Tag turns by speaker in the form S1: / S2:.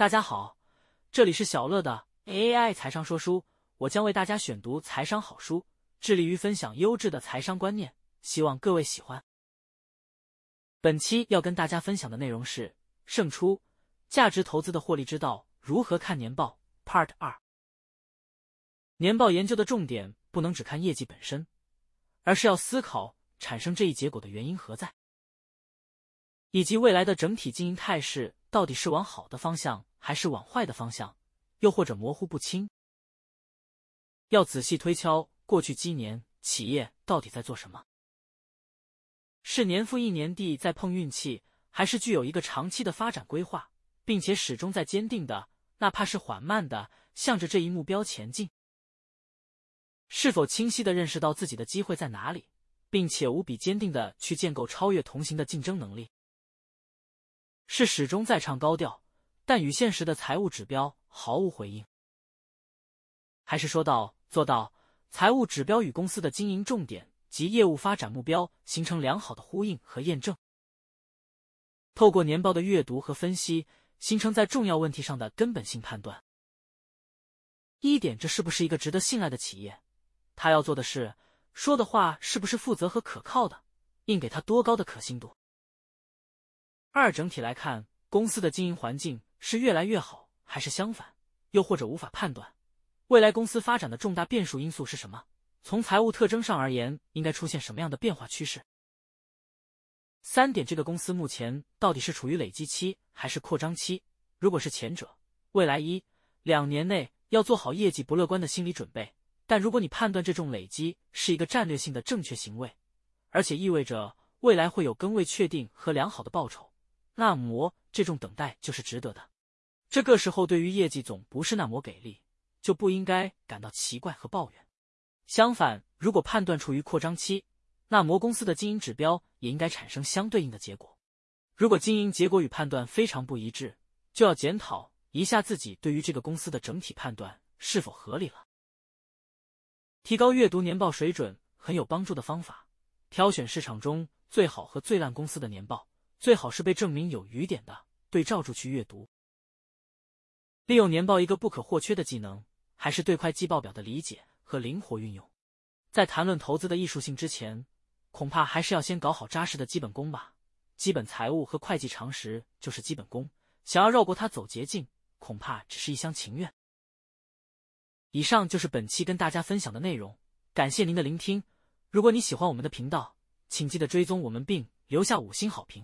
S1: 大家好，这里是小乐的 AI 财商说书，我将为大家选读财商好书，致力于分享优质的财商观念，希望各位喜欢。本期要跟大家分享的内容是胜出价值投资的获利之道，如何看年报 Part 二。年报研究的重点不能只看业绩本身，而是要思考产生这一结果的原因何在。以及未来的整体经营态势到底是往好的方向还是往坏的方向，又或者模糊不清？要仔细推敲过去几年企业到底在做什么？是年复一年地在碰运气，还是具有一个长期的发展规划，并且始终在坚定的，哪怕是缓慢的，向着这一目标前进？是否清晰的认识到自己的机会在哪里，并且无比坚定的去建构超越同行的竞争能力？是始终在唱高调，但与现实的财务指标毫无回应，还是说到做到财务指标与公司的经营重点及业务发展目标形成良好的呼应和验证？透过年报的阅读和分析，形成在重要问题上的根本性判断。一点，这是不是一个值得信赖的企业？他要做的是说的话是不是负责和可靠的？应给他多高的可信度？二整体来看，公司的经营环境是越来越好，还是相反？又或者无法判断未来公司发展的重大变数因素是什么？从财务特征上而言，应该出现什么样的变化趋势？三点，这个公司目前到底是处于累积期还是扩张期？如果是前者，未来一两年内要做好业绩不乐观的心理准备。但如果你判断这种累积是一个战略性的正确行为，而且意味着未来会有更未确定和良好的报酬。那么，这种等待就是值得的。这个时候，对于业绩总不是那么给力，就不应该感到奇怪和抱怨。相反，如果判断处于扩张期，那么公司的经营指标也应该产生相对应的结果。如果经营结果与判断非常不一致，就要检讨一下自己对于这个公司的整体判断是否合理了。提高阅读年报水准很有帮助的方法：挑选市场中最好和最烂公司的年报。最好是被证明有余点的，对照住去阅读。利用年报一个不可或缺的技能，还是对会计报表的理解和灵活运用。在谈论投资的艺术性之前，恐怕还是要先搞好扎实的基本功吧。基本财务和会计常识就是基本功，想要绕过它走捷径，恐怕只是一厢情愿。以上就是本期跟大家分享的内容，感谢您的聆听。如果你喜欢我们的频道，请记得追踪我们并留下五星好评。